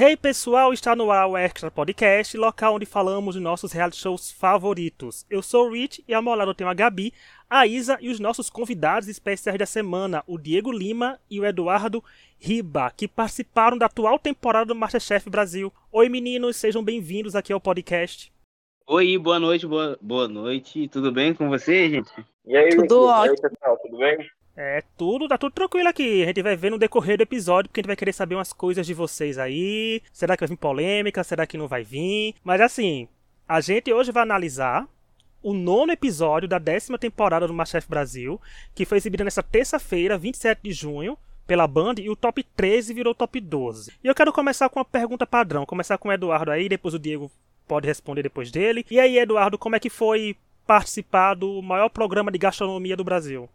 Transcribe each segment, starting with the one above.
Hey pessoal, está no ar o Extra Podcast, local onde falamos de nossos reality shows favoritos. Eu sou o Rich e ao meu lado eu tenho a Gabi, a Isa e os nossos convidados especiais da semana, o Diego Lima e o Eduardo Riba, que participaram da atual temporada do Masterchef Brasil. Oi meninos, sejam bem-vindos aqui ao podcast. Oi, boa noite, boa, boa noite. Tudo bem com você, gente? E aí, Tudo Ricky? ótimo. E aí, pessoal, tudo bem? É tudo, tá tudo tranquilo aqui. A gente vai ver no decorrer do episódio, porque a gente vai querer saber umas coisas de vocês aí. Será que vai vir polêmica? Será que não vai vir? Mas assim, a gente hoje vai analisar o nono episódio da décima temporada do Masterchef Brasil, que foi exibida nessa terça-feira, 27 de junho, pela Band, e o top 13 virou top 12. E eu quero começar com uma pergunta padrão, começar com o Eduardo aí, depois o Diego pode responder depois dele. E aí, Eduardo, como é que foi participar do maior programa de gastronomia do Brasil?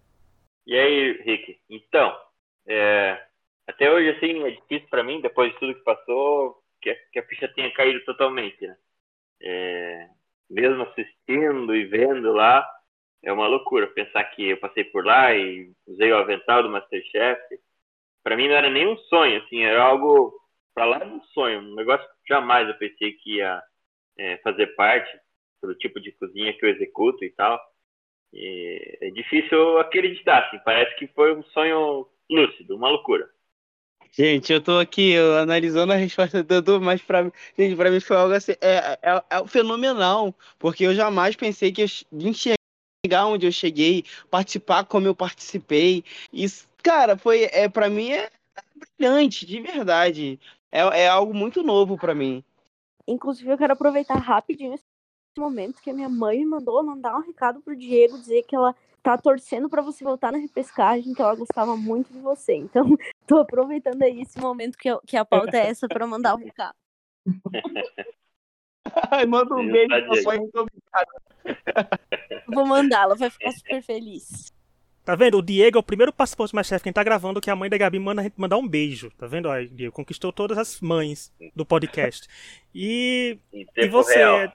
E aí, Rick? Então, é, até hoje, assim, é difícil pra mim, depois de tudo que passou, que a, que a ficha tenha caído totalmente, né? É, mesmo assistindo e vendo lá, é uma loucura pensar que eu passei por lá e usei o avental do Masterchef. Pra mim não era nem um sonho, assim, era algo pra lá de um sonho, um negócio que jamais eu pensei que ia é, fazer parte pelo tipo de cozinha que eu executo e tal. E é difícil acreditar, assim, parece que foi um sonho lúcido, uma loucura. Gente, eu tô aqui eu, analisando a resposta do Edu, mas pra, mim- gente, pra mim foi algo assim, é, é, é fenomenal, porque eu jamais pensei que eu chegar onde eu cheguei, participar como eu participei. Isso, cara, foi, é, pra mim é brilhante, de verdade. É, é algo muito novo pra mim. Inclusive, eu quero aproveitar rapidinho esse momento que a minha mãe me mandou mandar um recado pro Diego, dizer que ela tá torcendo pra você voltar na repescagem, que ela gostava muito de você. Então, tô aproveitando aí esse momento que, eu- que a pauta é essa pra mandar o recado. Ai, manda um beijo pra obrigado. Vou mandar, ela vai ficar super feliz. Tá vendo? O Diego é o primeiro participante do Masterchef quem tá gravando que a mãe da Gabi manda a gente mandar um beijo. Tá vendo? Ó, Diego conquistou todas as mães do podcast. E, e você, real.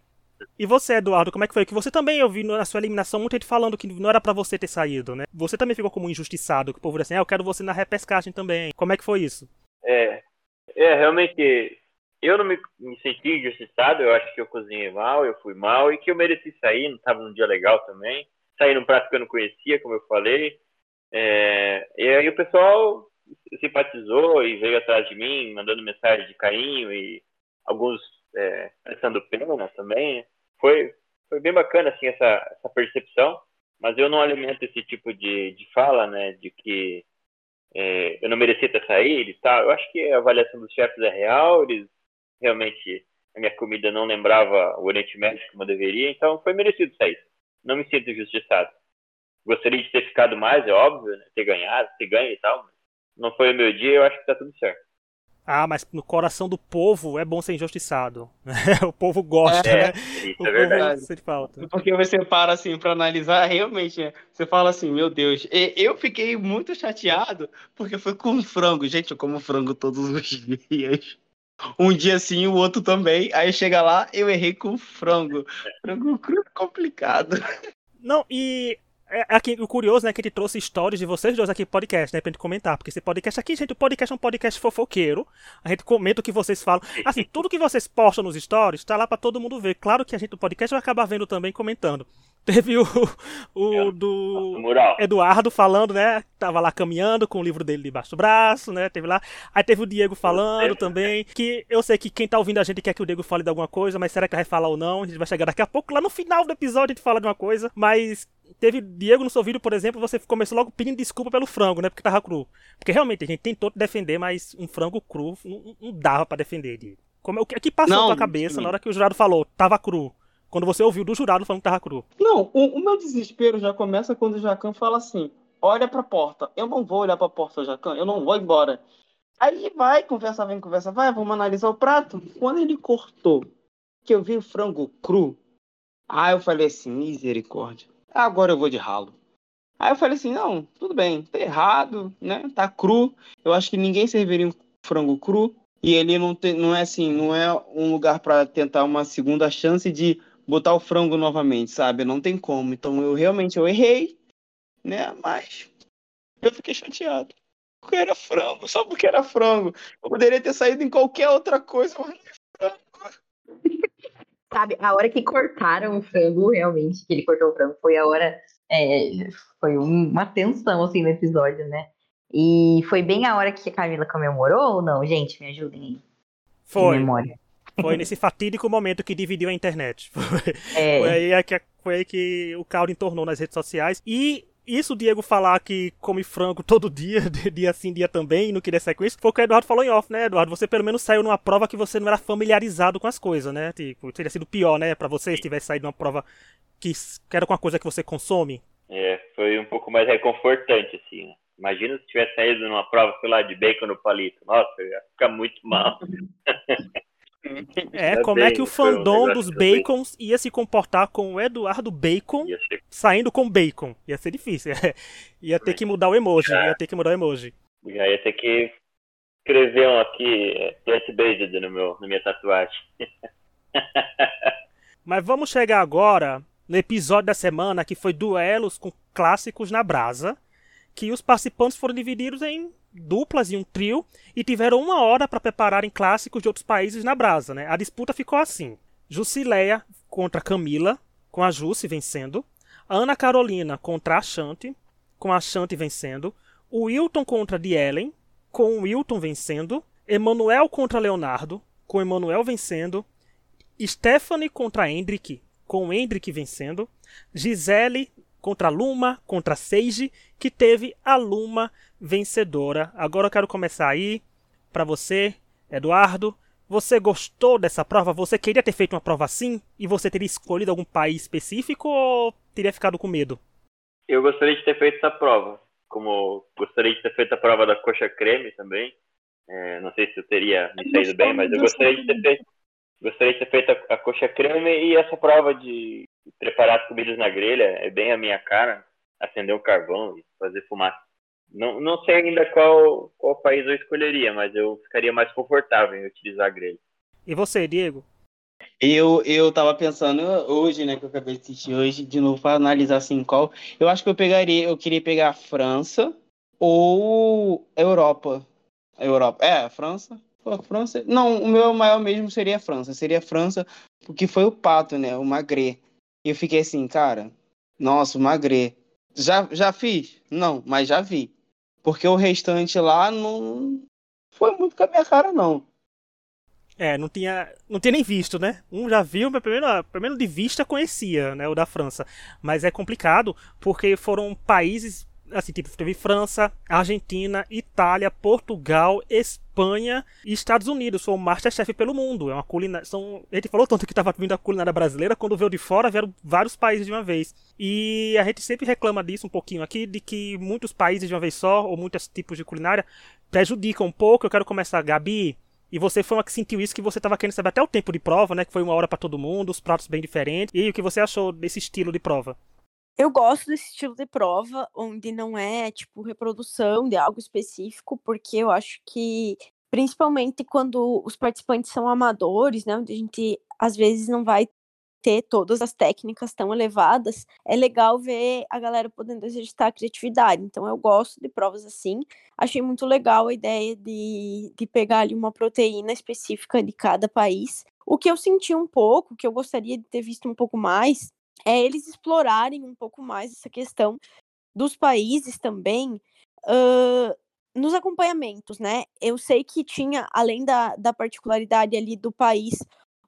E você, Eduardo, como é que foi? Que você também eu vi na sua eliminação muita gente falando que não era pra você ter saído, né? Você também ficou como injustiçado, que o povo disse assim, ah, eu quero você na repescagem também. Como é que foi isso? É, é, realmente, eu não me, me senti injustiçado, eu acho que eu cozinhei mal, eu fui mal e que eu mereci sair, não estava num dia legal também. Saí num prato que eu não conhecia, como eu falei. É, e aí o pessoal simpatizou e veio atrás de mim, mandando mensagem de carinho e alguns é, prestando pena também. Foi, foi bem bacana assim essa, essa percepção, mas eu não alimento esse tipo de, de fala, né, de que é, eu não merecia ter saído e tal. Eu acho que a avaliação dos chefes é real, eles realmente a minha comida não lembrava o Oriente Médio como deveria, então foi merecido sair. Não me sinto injustiçado. Gostaria de ter ficado mais, é óbvio, né? ter ganhado, ter ganho e tal, mas não foi o meu dia, eu acho que tá tudo certo. Ah, mas no coração do povo é bom ser injustiçado. o povo gosta, É, né? isso O é verdade. sente falta. Porque você para assim pra analisar, realmente, né? Você fala assim, meu Deus, eu fiquei muito chateado porque foi com frango. Gente, eu como frango todos os dias. Um dia sim, o outro também. Aí chega lá, eu errei com frango. Frango cru é complicado. Não, e é, aqui, o curioso, né, que a gente trouxe stories de vocês dois aqui pro podcast, né, pra gente comentar. Porque esse podcast aqui, gente, o podcast é um podcast fofoqueiro. A gente comenta o que vocês falam. Assim, tudo que vocês postam nos stories tá lá pra todo mundo ver. Claro que a gente do podcast vai acabar vendo também, comentando. Teve o, o do No mural. Eduardo falando, né? Tava lá caminhando com o livro dele debaixo do braço, né? Teve lá. Aí teve o Diego falando também. Que eu sei que quem tá ouvindo a gente quer que o Diego fale de alguma coisa, mas será que vai falar ou não? A gente vai chegar daqui a pouco. Lá no final do episódio a gente fala de uma coisa. Mas teve Diego no seu vídeo, por exemplo, você começou logo pedindo desculpa pelo frango, né? Porque tava cru. Porque realmente a gente tentou defender, mas um frango cru não, não dava pra defender, Diego. Como, o que, o que passou Não, na tua cabeça sim. na hora que o jurado falou, tava cru? Quando você ouviu do jurado falando que tava cru. Não, o, o meu desespero já começa quando o Jacan fala assim: olha pra porta. Eu não vou olhar pra porta, Jacan, eu não vou embora. Aí vai, conversa, vem, conversa, vai, vamos analisar o prato. Quando ele cortou, que eu vi o frango cru, aí eu falei assim: misericórdia, agora eu vou de ralo. Aí eu falei assim: não, tudo bem, tá errado, né? Tá cru. Eu acho que ninguém serviria um frango cru. E ele não, tem, não é assim, não é um lugar pra tentar uma segunda chance de botar o frango novamente, sabe? Não tem como. Então eu realmente eu errei, né? Mas eu fiquei chateado. porque era frango, só porque era frango. Eu poderia ter saído em qualquer outra coisa, mas não é frango. Sabe, a hora que cortaram o frango, realmente, que ele cortou o frango, foi a hora. é, foi um- uma tensão, assim, no episódio, né? E foi bem a hora que a Camila comemorou ou não? Gente, me ajudem aí. Em Foi. memória. Foi nesse fatídico momento que dividiu a internet. Foi, É, foi aí que, foi aí que o caldo entornou nas redes sociais. E isso o Diego falar que come frango todo dia, dia sim, dia também, e não queria sair com isso, foi o que o Eduardo falou em off, né, Eduardo? Você pelo menos saiu numa prova que você não era familiarizado com as coisas, né? Tipo, teria sido pior, né, pra você se tivesse saído numa prova que, que era com uma coisa que você consome. É, foi um pouco mais reconfortante, assim, né? Imagina se tivesse saído numa prova, sei lá, de bacon no palito. Nossa, eu ia ficar muito mal. É, Ainda como é bem, que o um fandom negócio dos bacons ia se comportar com o Eduardo Bacon ser saindo com bacon? Ia ser difícil. ia ter que mudar o emoji, ia ter que mudar o emoji. Já ia ter que escrever um aqui, é, plant-based no meu, na minha tatuagem. Mas vamos chegar agora no episódio da semana que foi duelos com clássicos na brasa, que os participantes foram divididos em duplas e um trio e tiveram uma hora para prepararem clássicos de outros países na brasa, né? A disputa ficou assim: Jusileia contra Camila, com a Jussi vencendo, Ana Carolina contra a Shanti, com a Shanti vencendo, o Wilton contra de Ellen, com o Wilton vencendo, Emanuel contra Leonardo, com Emanuel vencendo, Stephanie contra Hendrik, com Hendrik vencendo. Gisele contra Luma, contra Seiji, que teve a Luma vencedora. Agora eu quero começar aí para você, Eduardo. Você gostou dessa prova? Você queria ter feito uma prova assim? E você teria escolhido algum país específico ou teria ficado com medo? Eu gostaria de ter feito essa prova. Como gostaria de ter feito a prova da coxa creme também. É, não sei se eu teria me saído bem, mas eu gostaria de ter feito, gostaria de ter feito a, a coxa creme e essa prova de preparar as comidas na grelha é bem a minha cara. Acender um carvão e fazer fumaça. Não, não sei ainda qual, qual país eu escolheria, mas eu ficaria mais confortável em utilizar a grelha. E você, Diego? Eu, eu tava pensando hoje, né, que eu acabei de assistir hoje, de novo, para analisar assim qual. Eu acho que eu pegaria, eu queria pegar a França ou a Europa. A Europa. É, a França. Pô, a França. Não, o meu maior mesmo seria a França. Seria a França, porque foi o pato, né? O Magret. E eu fiquei assim, cara, nossa, o Magret. Já, já fiz? Não, mas já vi. Porque o restante lá não foi muito com a minha cara, não. É, não tinha, não tinha nem visto, né? Um já viu, mas primeiro, primeiro de vista conhecia, né, o da França. Mas é complicado porque foram países, assim, tipo, teve França, Argentina, Itália, Portugal, Espanha e Estados Unidos. Foi o Masterchef pelo mundo. É uma culinária, são, a gente falou tanto que estava vindo a culinária brasileira, quando veio de fora vieram vários países de uma vez. E a gente sempre reclama disso um pouquinho aqui, de que muitos países de uma vez só, ou muitos tipos de culinária, prejudicam um pouco. Eu quero começar, Gabi. E você foi uma que sentiu isso, que você estava querendo saber até o tempo de prova, né? Que foi uma hora para todo mundo, os pratos bem diferentes. E aí, o que você achou desse estilo de prova? Eu gosto desse estilo de prova, onde não é, tipo, reprodução de algo específico, porque eu acho que, principalmente quando os participantes são amadores, né? Onde a gente, às vezes, não vai ter todas as técnicas tão elevadas, é legal ver a galera podendo exercitar a criatividade. Então, eu gosto de provas assim. Achei muito legal a ideia de, de pegar ali uma proteína específica de cada país. O que eu senti um pouco, que eu gostaria de ter visto um pouco mais, é eles explorarem um pouco mais essa questão dos países também uh, nos acompanhamentos, né? Eu sei que tinha, além da, da particularidade ali do país,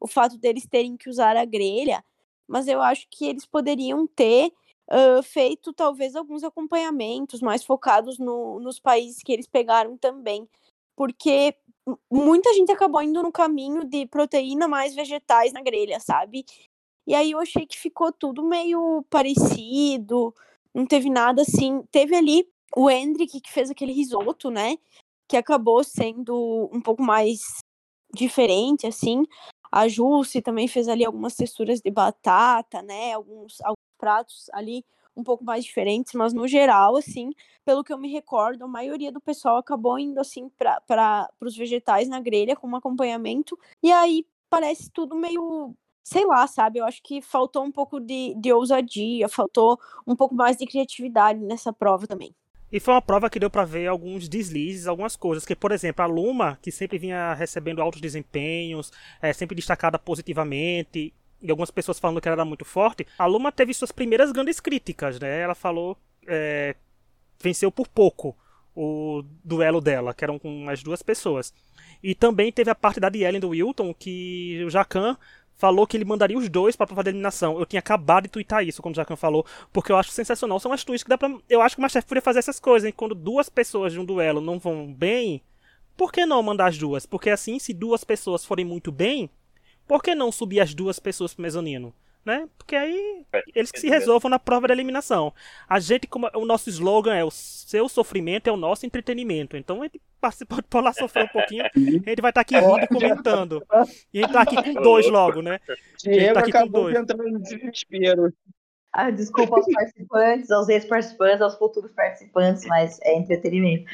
o fato deles terem que usar a grelha, mas eu acho que eles poderiam ter uh, feito talvez alguns acompanhamentos mais focados no, nos países que eles pegaram também, porque muita gente acabou indo no caminho de proteína mais vegetais na grelha, sabe? E aí eu achei que ficou tudo meio parecido, não teve nada assim. Teve ali o Hendrick que fez aquele risoto, né? Que acabou sendo um pouco mais diferente, assim. A Jussi também fez ali algumas texturas de batata, né? Alguns, alguns pratos ali um pouco mais diferentes, mas no geral, assim, pelo que eu me recordo, a maioria do pessoal acabou indo assim para os vegetais na grelha como acompanhamento. E aí parece tudo meio sei lá, sabe? Eu acho que faltou um pouco de, de ousadia, faltou um pouco mais de criatividade nessa prova também. E foi uma prova que deu para ver alguns deslizes, algumas coisas. Que, por exemplo, a Luma, que sempre vinha recebendo altos desempenhos, é, sempre destacada positivamente, e algumas pessoas falando que ela era muito forte, a Luma teve suas primeiras grandes críticas, né? Ela falou. É, venceu por pouco o duelo dela, que eram com as duas pessoas. E também teve a parte da Dielen do Wilton, que o Jacan falou que ele mandaria os dois para a prova de eliminação. Eu tinha acabado de twittar isso, como o Jacan falou, porque eu acho sensacional. São as tweets que dá pra. Eu acho que o Masterchef poderia fazer essas coisas, hein? Quando duas pessoas de um duelo não vão bem, por que não mandar as duas? Porque assim, se duas pessoas forem muito bem, por que não subir as duas pessoas pro mezanino? Né? Porque aí eles que se resolvam na prova da eliminação. A gente, como o nosso slogan é o seu sofrimento é o nosso entretenimento. Então a gente participa pode lá sofrer um pouquinho, a gente vai estar tá aqui rindo comentando. E a gente tá aqui com dois logo, né? Diego tá aqui acabou com dois. entrando no desespero. Ah, desculpa aos participantes, aos ex-participantes, aos futuros participantes, mas é entretenimento.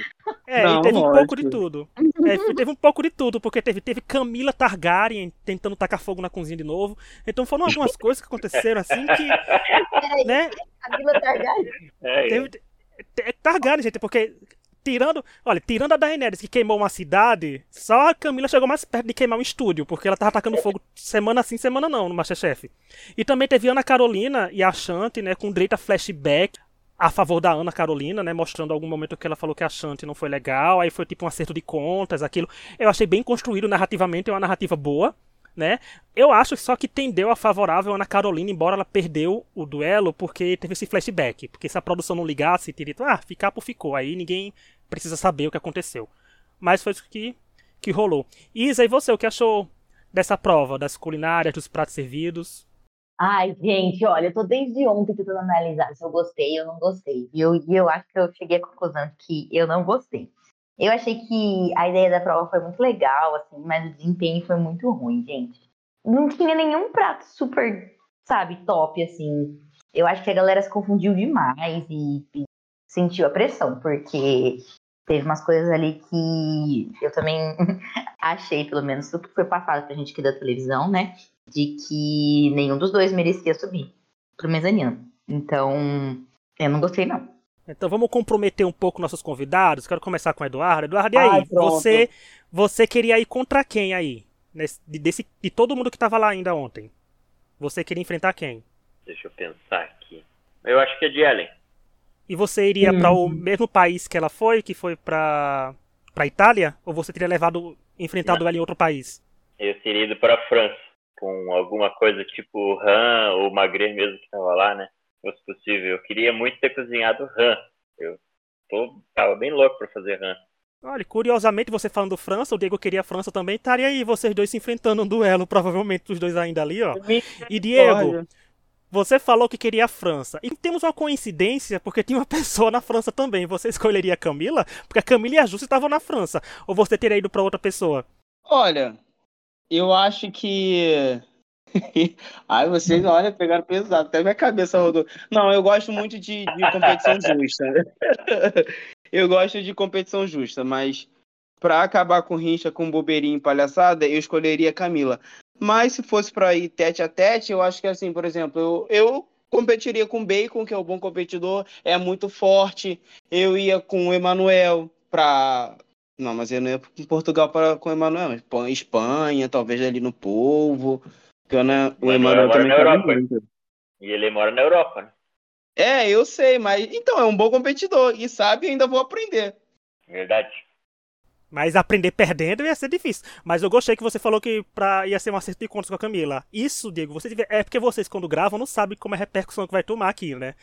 É, Não, e teve um pouco de tudo. É, teve um pouco de tudo, porque teve, teve Camila Targaryen tentando tacar fogo na cozinha de novo. Então foram algumas coisas que aconteceram assim que. Peraí, né? Camila Targaryen? É, teve, Targaryen, gente, porque tirando, olha, tirando a Daenerys que queimou uma cidade, só a Camila chegou mais perto de queimar um estúdio, porque ela tava atacando fogo semana sim, semana não no Masterchef. E também teve Ana Carolina e a Shanti, né, com direito a flashback a favor da Ana Carolina, né, mostrando algum momento que ela falou que a Shanti não foi legal, aí foi tipo um acerto de contas, aquilo. Eu achei bem construído narrativamente, é uma narrativa boa né? Eu acho só que tendeu a favorável Ana Carolina, embora ela perdeu o duelo, porque teve esse flashback. Porque se a produção não ligasse, teria ah, ficar por ficou. Aí ninguém precisa saber o que aconteceu. Mas foi isso que, que rolou. Isa, e você, o que achou dessa prova, das culinárias, dos pratos servidos? Ai, gente, olha, eu tô desde ontem tentando analisar se eu gostei ou não gostei. E eu, eu acho que eu cheguei à conclusão que eu não gostei. Eu achei que a ideia da prova foi muito legal, assim, mas o desempenho foi muito ruim, gente. Não tinha nenhum prato super, sabe, top, assim. Eu acho que a galera se confundiu demais e, e sentiu a pressão, porque teve umas coisas ali que eu também achei, pelo menos, tudo que foi passado pra gente aqui da televisão, né? De que nenhum dos dois merecia subir pro mezanino. Então, eu não gostei, não. Então vamos comprometer um pouco nossos convidados. Quero começar com o Eduardo. Eduardo, e aí? Ai, você, você queria ir contra quem aí? Nesse, desse, de todo mundo que estava lá ainda ontem. Você queria enfrentar quem? Deixa eu pensar aqui. Eu acho que é de Ellen. E você iria hum. para o mesmo país que ela foi, que foi para para Itália? Ou você teria levado enfrentado Não. ela em outro país? Eu teria ido para a França com alguma coisa tipo Han ou Magre mesmo que estava lá, né? fosse possível. Eu queria muito ter cozinhado rã. Eu tô, tava bem louco para fazer rã. Olha, curiosamente, você falando França, o Diego queria França também, estaria aí vocês dois se enfrentando um duelo, provavelmente os dois ainda ali, ó. E Diego, você falou que queria a França. E temos uma coincidência, porque tinha uma pessoa na França também. Você escolheria a Camila? Porque a Camila e a Júcia estavam na França. Ou você teria ido para outra pessoa? Olha, eu acho que Ai, vocês, olha, pegaram pesado. Até minha cabeça rodou. Não, eu gosto muito de, de competição justa. eu gosto de competição justa, mas para acabar com rincha, com bobeirinho e palhaçada, eu escolheria Camila. Mas se fosse para ir tete a tete, eu acho que assim, por exemplo, eu, eu competiria com o Bacon, que é um bom competidor, é muito forte. Eu ia com o Emanuel para não, mas eu não ia em Portugal para com o Emanuel, Espanha, talvez ali no Povo. Porque né, o Emanuel também na Europa. Muito. E ele mora na Europa, né? É, eu sei, mas então é um bom competidor e sabe, ainda vou aprender. Verdade. Mas aprender perdendo ia ser difícil. Mas eu gostei que você falou que pra, ia ser um acerto de contas com a Camila. Isso, Diego, é porque vocês, quando gravam, não sabem como é a repercussão que vai tomar aqui, né?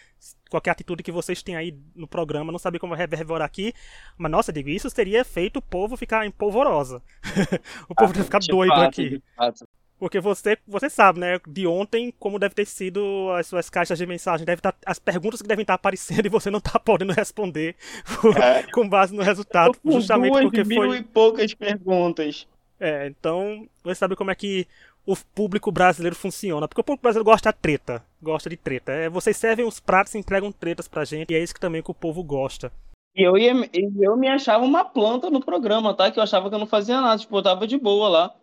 Qualquer atitude que vocês têm aí no programa, não sabem como vai reverberar aqui. Mas, nossa, Diego, isso teria feito o povo ficar em polvorosa. o povo ah, ia ficar doido fato, aqui. Porque você, você sabe, né? De ontem, como deve ter sido as suas caixas de mensagem. Deve estar, tá, as perguntas que devem estar aparecendo e você não está podendo responder é. com base no resultado. justamente duas porque mil foi. e poucas perguntas. É, então você sabe como é que o público brasileiro funciona. Porque o público brasileiro gosta de treta. Gosta de treta. É, vocês servem os pratos e entregam tretas pra gente. E é isso que também que o povo gosta. E eu, ia, eu me achava uma planta no programa, tá? Que eu achava que eu não fazia nada. Tipo, eu tava de boa lá.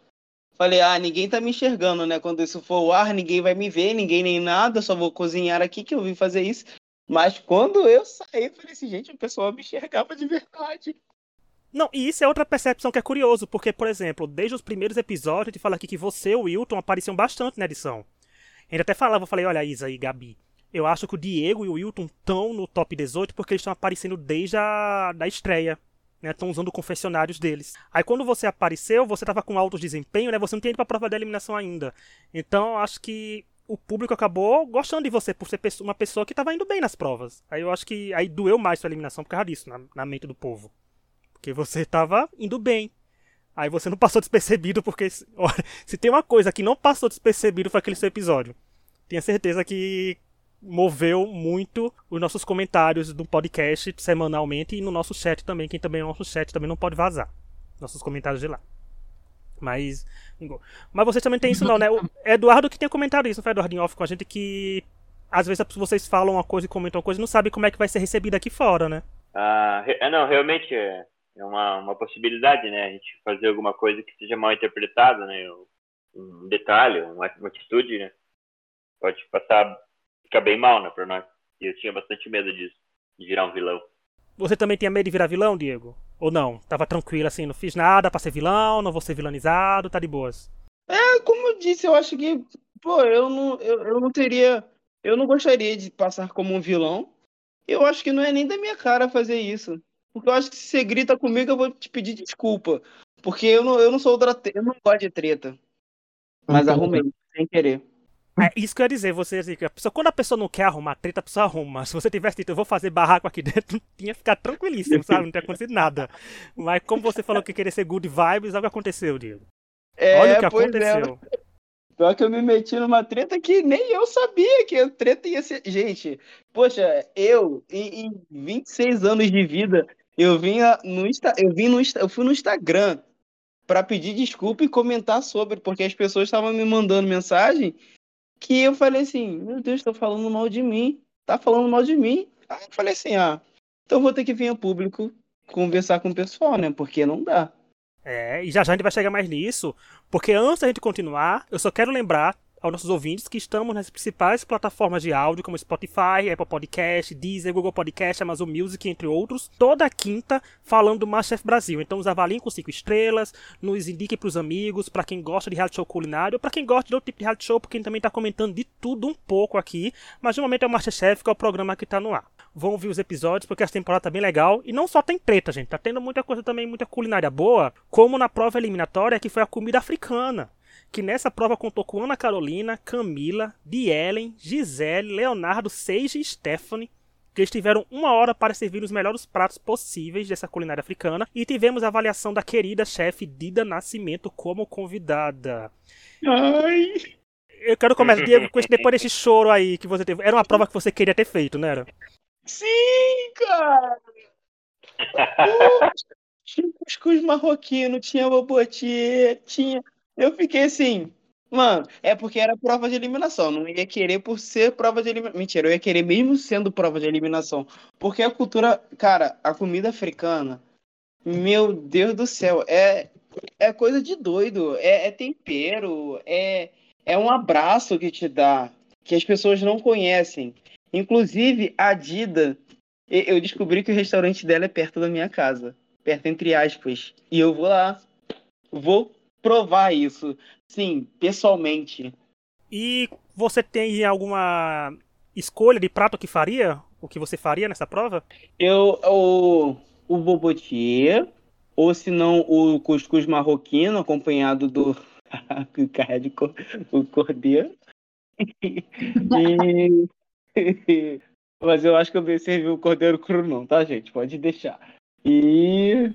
Falei, ah, ninguém tá me enxergando, né? Quando isso for o ar, ninguém vai me ver, ninguém nem nada, só vou cozinhar aqui que eu vim fazer isso. Mas quando eu saí, falei assim, gente, a pessoa me enxergava de verdade. Não, e isso é outra percepção que é curioso, porque, por exemplo, desde os primeiros episódios, a gente fala aqui que você e o Wilton apareciam bastante na edição. Gente até falava, eu falei, olha, Isa e Gabi, eu acho que o Diego e o Wilton estão no top 18 porque eles estão aparecendo desde a da estreia. Estão né, usando confessionários deles. Aí quando você apareceu, você estava com alto desempenho, né? Você não tinha ido pra prova da eliminação ainda. Então acho que o público acabou gostando de você por ser uma pessoa que estava indo bem nas provas. Aí eu acho que aí doeu mais sua eliminação por causa disso, na, na mente do povo. Porque você estava indo bem. Aí você não passou despercebido, porque olha, se tem uma coisa que não passou despercebido foi aquele seu episódio. Tenho certeza que moveu muito os nossos comentários do podcast semanalmente e no nosso chat também. Quem também é nosso chat também não pode vazar nossos comentários de lá. Mas. Mas vocês também tem isso não, né? O Eduardo que tem comentado isso, foi Eduardo off com a gente que às vezes vocês falam uma coisa e comentam uma coisa e não sabem como é que vai ser recebida aqui fora, né? Ah, não, realmente é, é uma, uma possibilidade, né? A gente fazer alguma coisa que seja mal interpretada, né? Um detalhe, uma, uma atitude, né? Pode passar fica bem mal, né, pra nós. E eu tinha bastante medo disso, de virar um vilão. Você também tinha medo de virar vilão, Diego? Ou não? Tava tranquilo assim, não fiz nada pra ser vilão, não vou ser vilanizado, tá de boas. É, como eu disse, eu acho que, pô, eu não, eu, eu não teria. Eu não gostaria de passar como um vilão. Eu acho que não é nem da minha cara fazer isso. Porque eu acho que se você grita comigo, eu vou te pedir desculpa. Porque eu não, eu não sou outra. Eu não gosto de treta. Mas arrumei, sem querer. É isso que eu ia dizer, você assim, a pessoa, quando a pessoa não quer arrumar treta, a pessoa arruma. Se você tivesse dito, eu vou fazer barraco aqui dentro, tinha ficado tranquilíssimo, sabe? Não tinha acontecido nada. Mas como você falou que queria ser good vibes, olha o que aconteceu, Diego. É, Olha o que é. aconteceu. É. Pior que eu me meti numa treta que nem eu sabia que a treta ia ser. Gente, poxa, eu, em, em 26 anos de vida, eu vim no Insta... eu vim no Insta... eu fui no Instagram para pedir desculpa e comentar sobre, porque as pessoas estavam me mandando mensagem que eu falei assim, meu Deus, estão falando mal de mim, tá falando mal de mim. Aí eu falei assim, ah, então vou ter que vir ao público conversar com o pessoal, né? Porque não dá. É, e já já a gente vai chegar mais nisso, porque antes da gente continuar, eu só quero lembrar aos nossos ouvintes que estamos nas principais plataformas de áudio, como Spotify, Apple Podcast, Deezer, Google Podcast, Amazon Music, entre outros, toda quinta falando do Masterchef Brasil. Então nos avaliem com 5 estrelas, nos indiquem para os amigos, para quem gosta de reality show culinário, para quem gosta de outro tipo de reality show, porque a gente também está comentando de tudo um pouco aqui, mas de momento é o Masterchef, que é o programa que está no ar. Vão ouvir os episódios, porque essa temporada tá bem legal, e não só tem treta, gente, tá tendo muita coisa também, muita culinária boa, como na prova eliminatória, que foi a comida africana que nessa prova contou com Ana Carolina, Camila, Bielen, Gisele, Leonardo, Seiji e Stephanie, que eles tiveram uma hora para servir os melhores pratos possíveis dessa culinária africana e tivemos a avaliação da querida chefe Dida Nascimento como convidada. Ai! Eu quero começar, Diego, com esse, depois desse choro aí que você teve. Era uma prova que você queria ter feito, não era? Sim, cara! tinha cuscuz marroquino, tinha bobotier, tinha eu fiquei assim, mano, é porque era prova de eliminação. Não ia querer por ser prova de eliminação. Mentira, eu ia querer mesmo sendo prova de eliminação. Porque a cultura, cara, a comida africana, meu Deus do céu, é, é coisa de doido. É, é tempero, é, é um abraço que te dá, que as pessoas não conhecem. Inclusive, a Dida, eu descobri que o restaurante dela é perto da minha casa. Perto, entre aspas. E eu vou lá. Vou provar isso, sim, pessoalmente. E você tem alguma escolha de prato que faria? O que você faria nessa prova? Eu, o, o bobotier, ou se não o cuscuz marroquino, acompanhado do carrega o cordeiro. e... Mas eu acho que eu vou servir o cordeiro cru não, tá, gente? Pode deixar. E...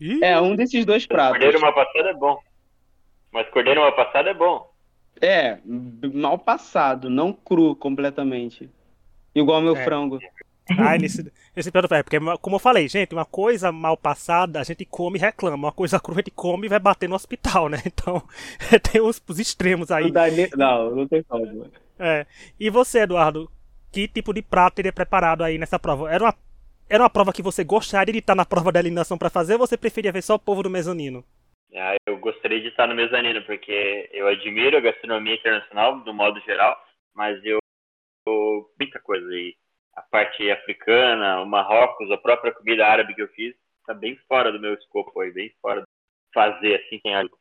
Ih. É, um desses dois pratos. Cordeiro mal passado é bom. Mas cordeiro mal passado é bom. É, mal passado, não cru completamente. Igual meu é. frango. Ah, nesse, nesse prato é, porque como eu falei, gente, uma coisa mal passada a gente come e reclama, uma coisa crua a gente come e vai bater no hospital, né? Então, tem os, os extremos aí. Não, não tem como. É. E você, Eduardo, que tipo de prato teria preparado aí nessa prova? Era uma, era uma prova que você gostaria de estar na prova da eliminação para fazer ou você preferia ver só o povo do mezanino? Ah, eu gostaria de estar no mezanino, porque eu admiro a gastronomia internacional, do modo geral, mas eu. Muita coisa aí. a parte africana, o Marrocos, a própria comida árabe que eu fiz, tá bem fora do meu escopo aí, bem fora de fazer assim sem algo.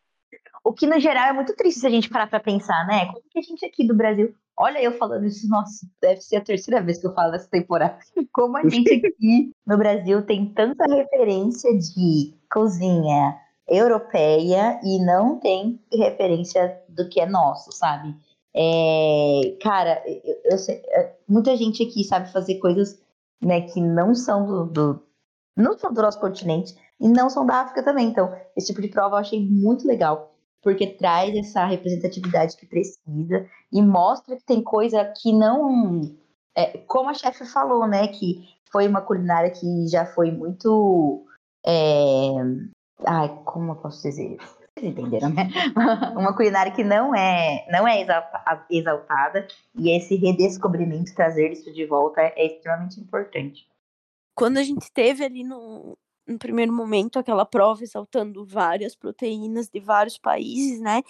O que, no geral, é muito triste se a gente parar pra pensar, né? Como que a gente aqui do Brasil. Olha, eu falando isso, nossa, deve ser a terceira vez que eu falo essa temporada. Como a gente aqui no Brasil tem tanta referência de cozinha europeia e não tem referência do que é nosso, sabe? É, cara, eu, eu sei, é, muita gente aqui sabe fazer coisas né, que não são do, do, não são do nosso continente e não são da África também. Então, esse tipo de prova eu achei muito legal, porque traz essa representatividade que precisa e mostra que tem coisa que não. É, como a chefe falou, né? Que foi uma culinária que já foi muito. É, ai, como eu posso dizer? Vocês entenderam, né? uma culinária que não é, não é exaltada e esse redescobrimento, trazer isso de volta é extremamente importante. Quando a gente teve ali no, no primeiro momento aquela prova exaltando várias proteínas de vários países, né?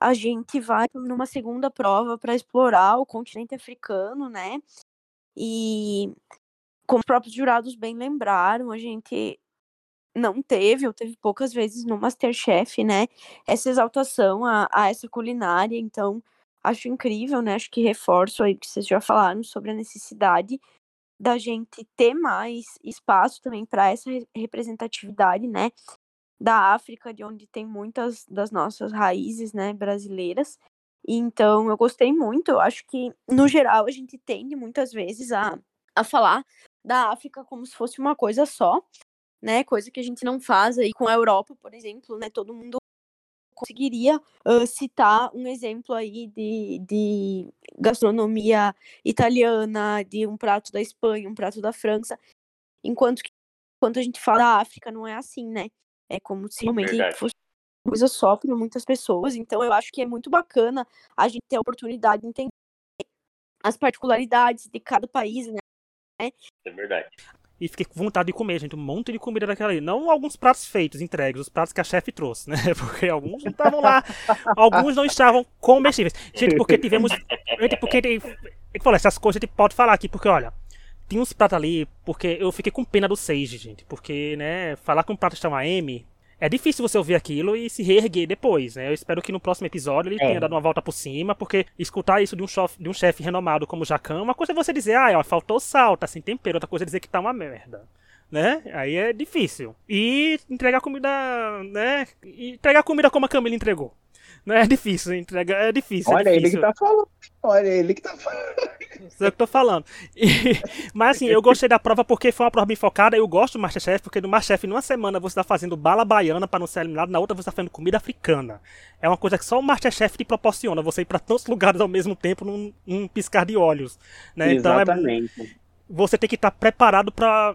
A gente vai numa segunda prova para explorar o continente africano, né? E como os próprios jurados bem lembraram, a gente não teve, ou teve poucas vezes no Masterchef, né? Essa exaltação a, a essa culinária, então acho incrível, né? Acho que reforço aí que vocês já falaram sobre a necessidade da gente ter mais espaço também para essa representatividade, né, da África, de onde tem muitas das nossas raízes, né, brasileiras. Então, eu gostei muito. Eu acho que, no geral, a gente tende muitas vezes a, a falar da África como se fosse uma coisa só, né? Coisa que a gente não faz aí com a Europa, por exemplo, né? Todo mundo conseguiria uh, citar um exemplo aí de, de gastronomia italiana, de um prato da Espanha, um prato da França, enquanto que quando a gente fala da África não é assim, né? É como se realmente Verdade. fosse coisa só para muitas pessoas. Então eu acho que é muito bacana a gente ter a oportunidade de entender as particularidades de cada país, né? É verdade e fiquei com vontade de comer, gente, um monte de comida daquela ali. Não alguns pratos feitos, entregues, os pratos que a chefe trouxe, né? Porque alguns não estavam lá, alguns não estavam comestíveis. Gente, porque tivemos. Gente, porque tem. Eu falei, essas coisas a gente pode falar aqui, porque olha. Tinha uns pratos ali, porque eu fiquei com pena do Sage, gente. Porque, né, falar que um prato está M é difícil você ouvir aquilo e se reerguer depois, né? Eu espero que no próximo episódio ele é. tenha dado uma volta por cima, porque escutar isso de um, chefe, de um chefe renomado como Jacan, uma coisa é você dizer, ah, ó, faltou sal, tá sem tempero, outra coisa é dizer que tá uma merda. Né? Aí é difícil. E entregar comida, né? Entregar comida como a Camila entregou. Não é difícil, entrega é difícil. É Olha é difícil. ele que tá falando. Olha ele que tá falando. Isso é o que eu tô falando. E, mas assim, eu gostei da prova porque foi uma prova bem focada. Eu gosto do Masterchef porque no Masterchef, numa semana você tá fazendo bala baiana para não ser eliminado, na outra você tá fazendo comida africana. É uma coisa que só o Masterchef te proporciona, você ir para tantos lugares ao mesmo tempo num, num piscar de olhos. Né? Exatamente. Então é, você tem que estar tá preparado para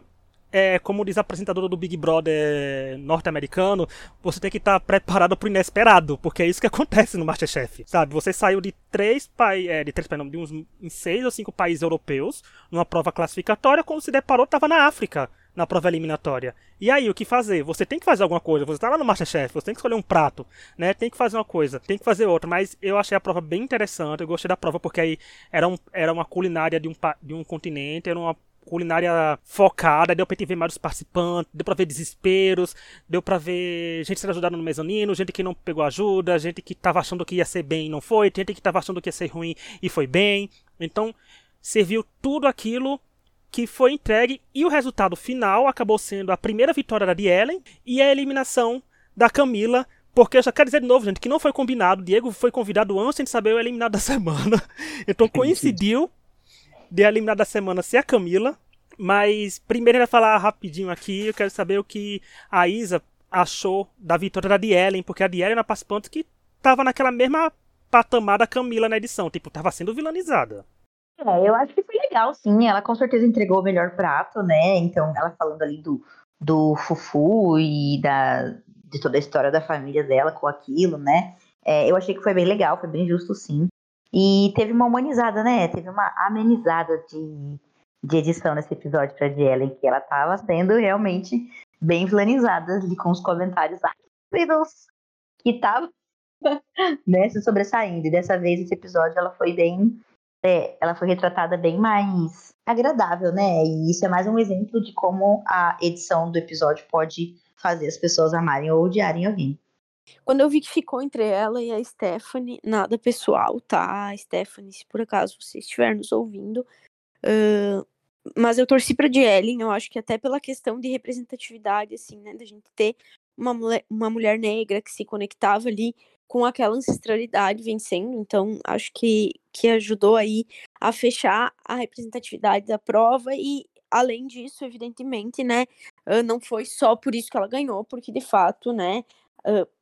é, como diz a apresentadora do Big Brother norte-americano, você tem que estar tá preparado para o inesperado, porque é isso que acontece no Masterchef, sabe? Você saiu de três países, é, de três não, de uns em seis ou cinco países europeus, numa prova classificatória, quando se deparou, estava na África, na prova eliminatória. E aí, o que fazer? Você tem que fazer alguma coisa, você está lá no Masterchef, você tem que escolher um prato, né? Tem que fazer uma coisa, tem que fazer outra, mas eu achei a prova bem interessante, eu gostei da prova porque aí era, um, era uma culinária de um, de um continente, era uma culinária focada, deu pra gente ver mais os participantes, deu pra ver desesperos, deu pra ver gente sendo ajudada no mezanino, gente que não pegou ajuda, gente que tava achando que ia ser bem e não foi, gente que tava achando que ia ser ruim e foi bem. Então, serviu tudo aquilo que foi entregue e o resultado final acabou sendo a primeira vitória da Dielen e a eliminação da Camila porque eu já quero dizer de novo, gente, que não foi combinado. O Diego foi convidado antes de saber o eliminado da semana. Então coincidiu de eliminar da semana ser a Camila. Mas primeiro vai falar rapidinho aqui, eu quero saber o que a Isa achou da vitória da Dielen, porque a Dielen era uma participante que tava naquela mesma patamar da Camila na edição, tipo, tava sendo vilanizada. É, eu acho que foi legal, sim. Ela com certeza entregou o melhor prato, né? Então, ela falando ali do, do Fufu e da, de toda a história da família dela com aquilo, né? É, eu achei que foi bem legal, foi bem justo, sim. E teve uma humanizada, né? Teve uma amenizada de, de edição nesse episódio pra em que ela tava sendo realmente bem vilanizada ali com os comentários ácidos que tava né, se sobressaindo. E dessa vez, esse episódio, ela foi bem é, ela foi retratada bem mais agradável, né? E isso é mais um exemplo de como a edição do episódio pode fazer as pessoas amarem ou odiarem alguém. Quando eu vi que ficou entre ela e a Stephanie, nada pessoal, tá? Stephanie, se por acaso você estiver nos ouvindo. Uh, mas eu torci pra Jellen, eu acho que até pela questão de representatividade, assim, né? Da gente ter uma mulher, uma mulher negra que se conectava ali com aquela ancestralidade vencendo. Então, acho que, que ajudou aí a fechar a representatividade da prova e, além disso, evidentemente, né? Não foi só por isso que ela ganhou, porque de fato, né?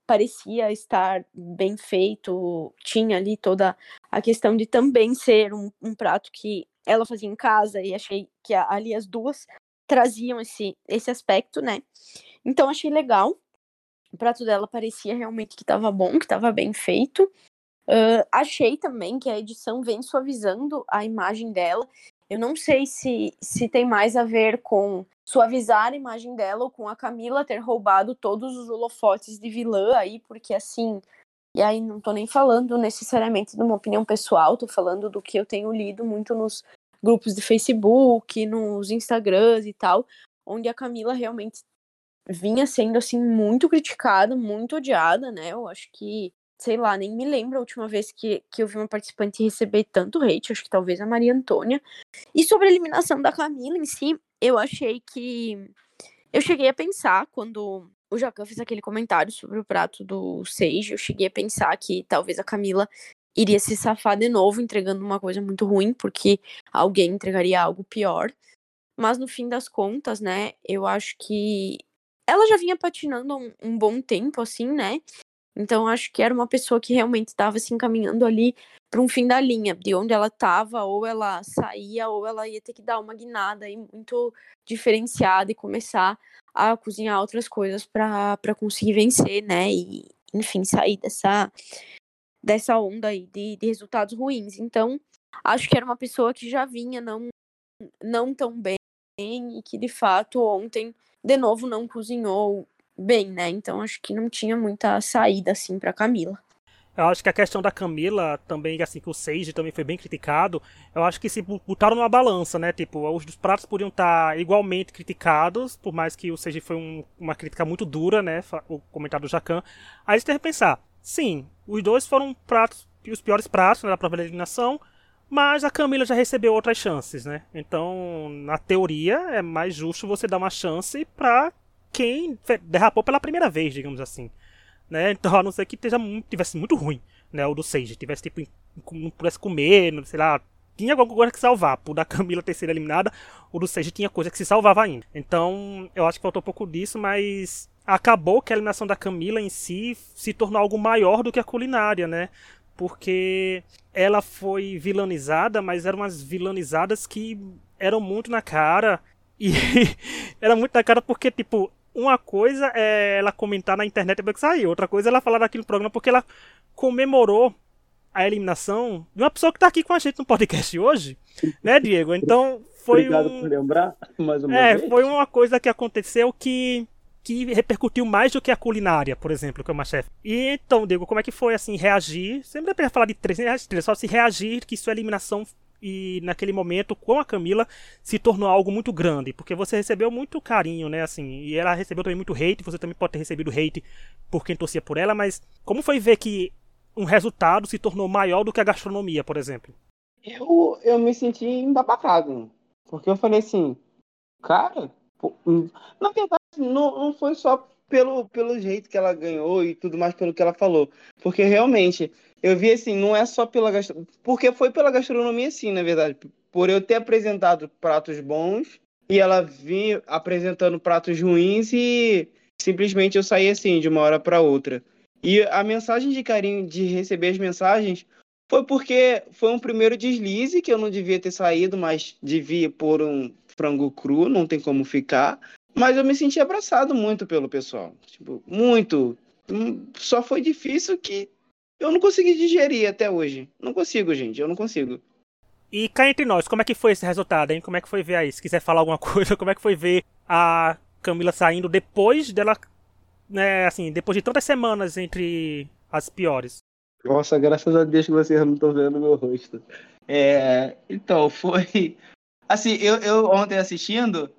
Parecia estar bem feito, tinha ali toda a questão de também ser um, um prato que ela fazia em casa e achei que ali as duas traziam esse, esse aspecto, né? Então achei legal. O prato dela parecia realmente que estava bom, que estava bem feito. Uh, achei também que a edição vem suavizando a imagem dela. Eu não sei se, se tem mais a ver com suavizar a imagem dela ou com a Camila ter roubado todos os holofotes de vilã aí, porque assim. E aí não tô nem falando necessariamente de uma opinião pessoal, tô falando do que eu tenho lido muito nos grupos de Facebook, nos Instagrams e tal, onde a Camila realmente vinha sendo assim muito criticada, muito odiada, né? Eu acho que, sei lá, nem me lembro a última vez que, que eu vi uma participante receber tanto hate, acho que talvez a Maria Antônia. E sobre a eliminação da Camila em si, eu achei que. Eu cheguei a pensar quando o Jacan fez aquele comentário sobre o prato do Sage, eu cheguei a pensar que talvez a Camila iria se safar de novo entregando uma coisa muito ruim, porque alguém entregaria algo pior. Mas no fim das contas, né, eu acho que ela já vinha patinando um, um bom tempo, assim, né? Então acho que era uma pessoa que realmente estava se encaminhando ali para um fim da linha, de onde ela estava, ou ela saía, ou ela ia ter que dar uma guinada aí muito diferenciada e começar a cozinhar outras coisas para conseguir vencer, né? E, enfim, sair dessa, dessa onda aí de, de resultados ruins. Então, acho que era uma pessoa que já vinha não, não tão bem e que de fato ontem de novo não cozinhou bem, né? Então acho que não tinha muita saída assim para Camila. Eu acho que a questão da Camila também, assim, que o Sage também foi bem criticado, eu acho que se botaram numa balança, né? Tipo, os pratos podiam estar igualmente criticados, por mais que o Sage foi um, uma crítica muito dura, né? O comentário do Jacan. Aí eles têm que pensar, sim, os dois foram pratos, os piores pratos né, da de eliminação, mas a Camila já recebeu outras chances, né? Então, na teoria, é mais justo você dar uma chance pra quem derrapou pela primeira vez, digamos assim. Né? Então, a não ser que esteja muito, tivesse muito ruim, né? O do Sage, tivesse tipo, não pudesse comer, sei lá, tinha alguma coisa que salvar. Por da Camila ter sido eliminada, o do Sage tinha coisa que se salvava ainda. Então, eu acho que faltou um pouco disso, mas acabou que a eliminação da Camila em si se tornou algo maior do que a culinária, né? porque ela foi vilanizada, mas eram umas vilanizadas que eram muito na cara. E era muito na cara porque, tipo, uma coisa é ela comentar na internet depois que saiu, outra coisa é ela falar daquele programa porque ela comemorou a eliminação de uma pessoa que está aqui com a gente no podcast hoje, né, Diego? Então foi Obrigado um... por lembrar mais uma é, vez. foi uma coisa que aconteceu que que repercutiu mais do que a culinária, por exemplo, que é uma chefe. E então, Diego, como é que foi assim reagir? Sempre dá pra falar de três, só se reagir que sua eliminação e naquele momento com a Camila se tornou algo muito grande, porque você recebeu muito carinho, né, assim, e ela recebeu também muito hate, você também pode ter recebido hate por quem torcia por ela, mas como foi ver que um resultado se tornou maior do que a gastronomia, por exemplo? Eu, eu me senti embabacado, porque eu falei assim, cara, hum, na verdade não, não foi só pelo, pelo jeito que ela ganhou e tudo mais pelo que ela falou. Porque realmente, eu vi assim, não é só pela gastronomia. Porque foi pela gastronomia, sim, na verdade. Por eu ter apresentado pratos bons e ela vir apresentando pratos ruins e simplesmente eu saí assim, de uma hora para outra. E a mensagem de carinho, de receber as mensagens, foi porque foi um primeiro deslize que eu não devia ter saído, mas devia pôr um frango cru, não tem como ficar. Mas eu me senti abraçado muito pelo pessoal. Tipo, muito. Hum, só foi difícil que eu não consegui digerir até hoje. Não consigo, gente. Eu não consigo. E cá entre nós, como é que foi esse resultado, hein? Como é que foi ver aí? Se quiser falar alguma coisa, como é que foi ver a Camila saindo depois dela, né, assim, depois de tantas semanas entre as piores? Nossa, graças a Deus que vocês não estão vendo meu rosto. É, então, foi. Assim, eu, eu ontem assistindo,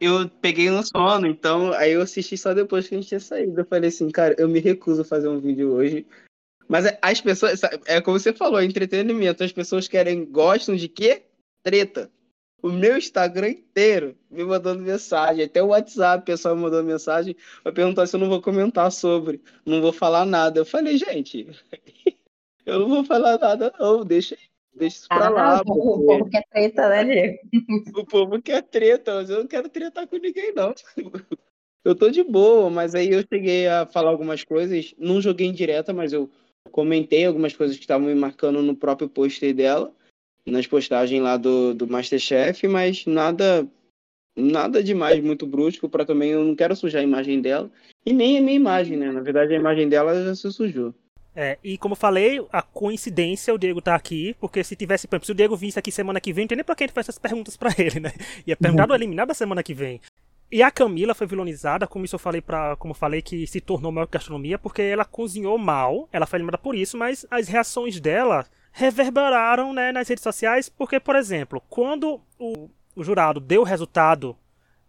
eu peguei no sono, então aí eu assisti só depois que a gente tinha saído. Eu falei assim, cara, eu me recuso a fazer um vídeo hoje. Mas as pessoas, é como você falou, entretenimento. As pessoas querem, gostam de quê? Treta. O meu Instagram inteiro me mandando mensagem, até o WhatsApp, o pessoal me mandou mensagem, vai perguntar se eu não vou comentar sobre, não vou falar nada. Eu falei, gente, eu não vou falar nada, não, deixa, deixa isso pra Ah, lá. o povo- o povo quer treta, né, Diego? O povo quer treta, mas eu não quero tretar com ninguém, não. Eu tô de boa, mas aí eu cheguei a falar algumas coisas, não joguei em direta, mas eu comentei algumas coisas que estavam me marcando no próprio post dela, nas postagens lá do, do Masterchef, mas nada nada demais muito brusco para também eu não quero sujar a imagem dela e nem a minha imagem, né? Na verdade a imagem dela já se sujou. É, e como eu falei, a coincidência o Diego tá aqui, porque se tivesse, por exemplo, se o Diego visse aqui semana que vem, não tem nem pra que a gente faz essas perguntas pra ele, né? Ia perguntar do eliminado da semana que vem. E a Camila foi vilonizada, como isso eu falei para, como eu falei que se tornou maior gastronomia, porque ela cozinhou mal, ela foi eliminada por isso, mas as reações dela reverberaram, né, nas redes sociais, porque, por exemplo, quando o, o jurado deu o resultado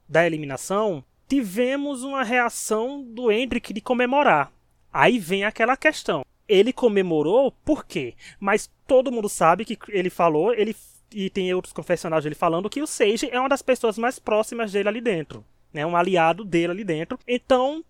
da eliminação, tivemos uma reação do Hendrick de comemorar. Aí vem aquela questão. Ele comemorou por quê? Mas todo mundo sabe que ele falou, ele e tem outros confessionários dele falando que o Sage é uma das pessoas mais próximas dele ali dentro, né? Um aliado dele ali dentro. Então,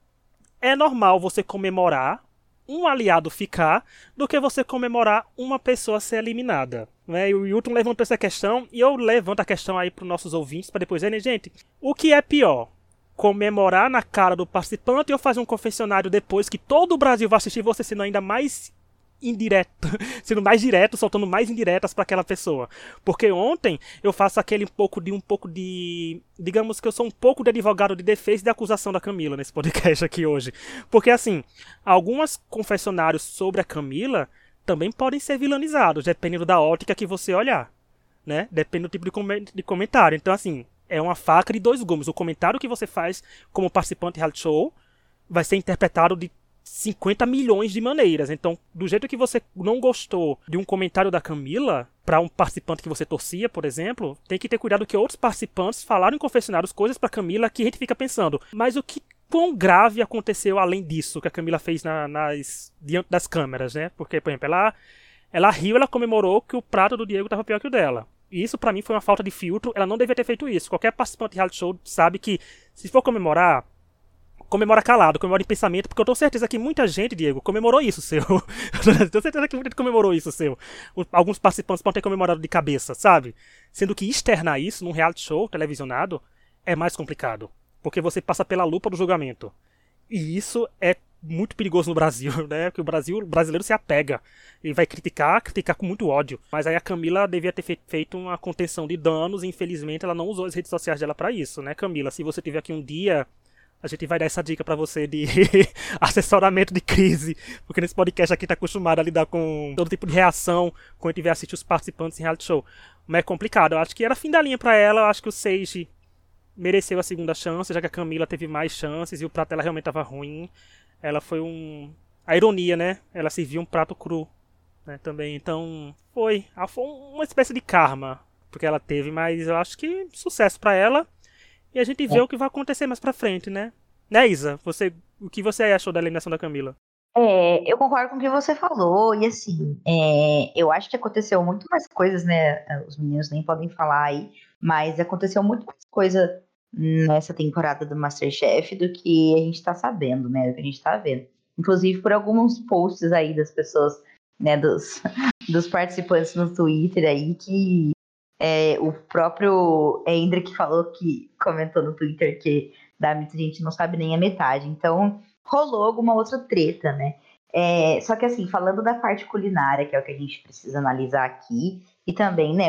é normal você comemorar um aliado ficar do que você comemorar uma pessoa ser eliminada. Né? E o Hilton levantou essa questão e eu levanto a questão aí para os nossos ouvintes para depois verem, gente, o que é pior? Comemorar na cara do participante ou fazer um confessionário depois que todo o Brasil vai assistir você sendo ainda mais indireto, sendo mais direto, soltando mais indiretas para aquela pessoa. Porque ontem eu faço aquele um pouco de um pouco de, digamos que eu sou um pouco de advogado de defesa e de acusação da Camila nesse podcast aqui hoje. Porque assim, algumas confessionários sobre a Camila também podem ser vilanizados, dependendo da ótica que você olhar, né? Depende do tipo de, de comentário. Então assim, é uma faca de dois gumes. O comentário que você faz como participante de reality show vai ser interpretado de 50 milhões de maneiras. Então, do jeito que você não gostou de um comentário da Camila para um participante que você torcia, por exemplo, tem que ter cuidado que outros participantes falaram em confessionários coisas para Camila que a gente fica pensando, mas o que quão grave aconteceu além disso que a Camila fez na- nas diante das câmeras, né? Porque, por exemplo, ela ela riu, ela comemorou que o prato do Diego estava pior que o dela. E isso pra mim foi uma falta de filtro. Ela não devia ter feito isso. Qualquer participante de reality show sabe que se for comemorar, comemora calado, comemora em pensamento, porque eu tenho certeza que muita gente, Diego, comemorou isso seu. eu tenho certeza que muita gente comemorou isso seu. Alguns participantes podem ter comemorado de cabeça, sabe? Sendo que externar isso num reality show televisionado é mais complicado. Porque você passa pela lupa do julgamento. E isso é muito perigoso no Brasil, né? Porque o Brasil, o brasileiro se apega e vai criticar, criticar com muito ódio. Mas aí a Camila devia ter fe- feito uma contenção de danos e infelizmente ela não usou as redes sociais dela pra isso, né, Camila? Se você tiver aqui um dia, a gente vai dar essa dica pra você de assessoramento de crise, porque nesse podcast aqui tá acostumado a lidar com todo tipo de reação quando tiver assistir os participantes em reality show. Mas é complicado. Eu acho que era fim da linha pra ela. Eu acho que o Sage mereceu a segunda chance, já que a Camila teve mais chances e o prato dela realmente tava ruim. Ela foi um. A ironia, né? Ela serviu um prato cru. Né, também. Então, foi. Foi uma espécie de karma. Porque ela teve, mas eu acho que sucesso pra ela. E a gente vê o que vai acontecer mais pra frente, né? Né, Isa? Você, o que você achou da eliminação da Camila? É, eu concordo com o que você falou, e assim, é, eu acho que aconteceu muito mais coisas, né? Os meninos nem podem falar aí, mas aconteceu muito mais coisa nessa temporada do Masterchef do que a gente tá sabendo, né? Do que a gente tá vendo. Inclusive por alguns posts aí das pessoas, né, dos, dos participantes no Twitter aí, que é, o próprio Hendrick falou que comentou no Twitter que da muita gente não sabe nem a metade. Então, rolou alguma outra treta, né? É, só que assim, falando da parte culinária, que é o que a gente precisa analisar aqui, e também, né,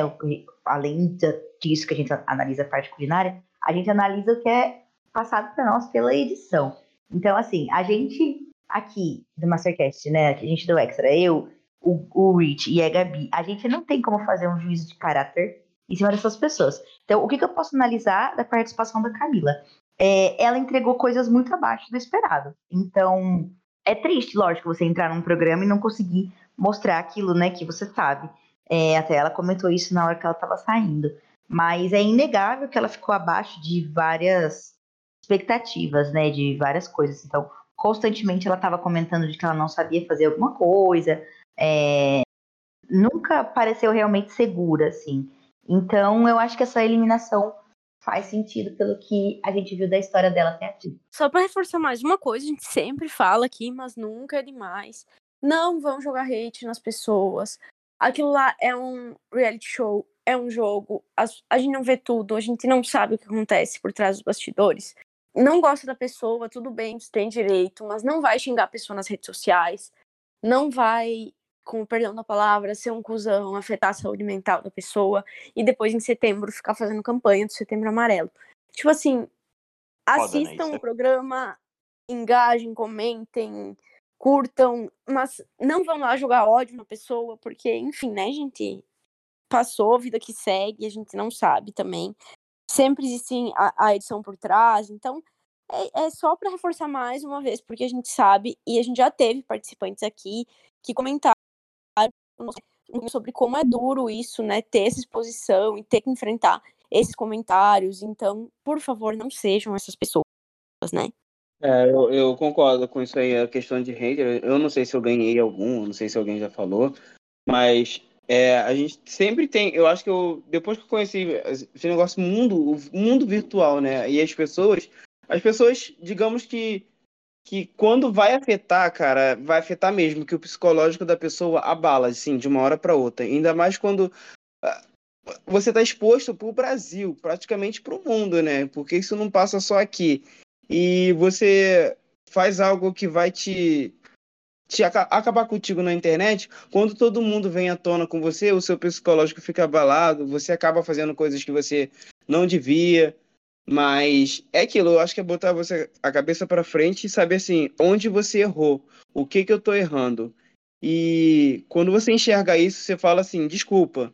além disso que a gente analisa a parte culinária, a gente analisa o que é passado para nós pela edição. Então, assim, a gente aqui do Mastercast, né, a gente do Extra, eu, o, o Rich e a Gabi, a gente não tem como fazer um juízo de caráter em cima dessas pessoas. Então, o que, que eu posso analisar da participação da Camila? É, ela entregou coisas muito abaixo do esperado. Então, é triste, lógico, você entrar num programa e não conseguir mostrar aquilo, né, que você sabe. É, até ela comentou isso na hora que ela estava saindo. Mas é inegável que ela ficou abaixo de várias expectativas, né, de várias coisas. Então, constantemente ela estava comentando de que ela não sabia fazer alguma coisa, é, nunca pareceu realmente segura, assim. Então, eu acho que essa eliminação faz sentido pelo que a gente viu da história dela até aqui. Só para reforçar mais uma coisa, a gente sempre fala aqui, mas nunca é demais. Não vão jogar hate nas pessoas. Aquilo lá é um reality show, é um jogo. A, a gente não vê tudo, a gente não sabe o que acontece por trás dos bastidores. Não gosta da pessoa, tudo bem, você tem direito, mas não vai xingar a pessoa nas redes sociais. Não vai com o perdão da palavra, ser um cuzão, afetar a saúde mental da pessoa e depois em setembro ficar fazendo campanha do setembro amarelo. Tipo assim, assistam Foda, né? o programa, engajem, comentem, curtam, mas não vão lá jogar ódio na pessoa, porque, enfim, né, gente? Passou, vida que segue, a gente não sabe também. Sempre existe a, a edição por trás, então é, é só para reforçar mais uma vez, porque a gente sabe, e a gente já teve participantes aqui que comentaram sobre como é duro isso, né? Ter essa exposição e ter que enfrentar esses comentários. Então, por favor, não sejam essas pessoas, né? É, eu, eu, concordo com isso aí, a questão de hater. Eu não sei se eu ganhei algum, não sei se alguém já falou, mas é, a gente sempre tem. Eu acho que eu, depois que eu conheci esse negócio mundo, o mundo virtual, né? E as pessoas, as pessoas, digamos que que quando vai afetar, cara, vai afetar mesmo, que o psicológico da pessoa abala, assim, de uma hora para outra. Ainda mais quando ah, você está exposto para o Brasil, praticamente para o mundo, né? Porque isso não passa só aqui. E você faz algo que vai te, te acabar contigo na internet, quando todo mundo vem à tona com você, o seu psicológico fica abalado, você acaba fazendo coisas que você não devia. Mas é aquilo, eu acho que é botar você a cabeça para frente e saber assim, onde você errou, o que que eu tô errando. E quando você enxerga isso, você fala assim, desculpa.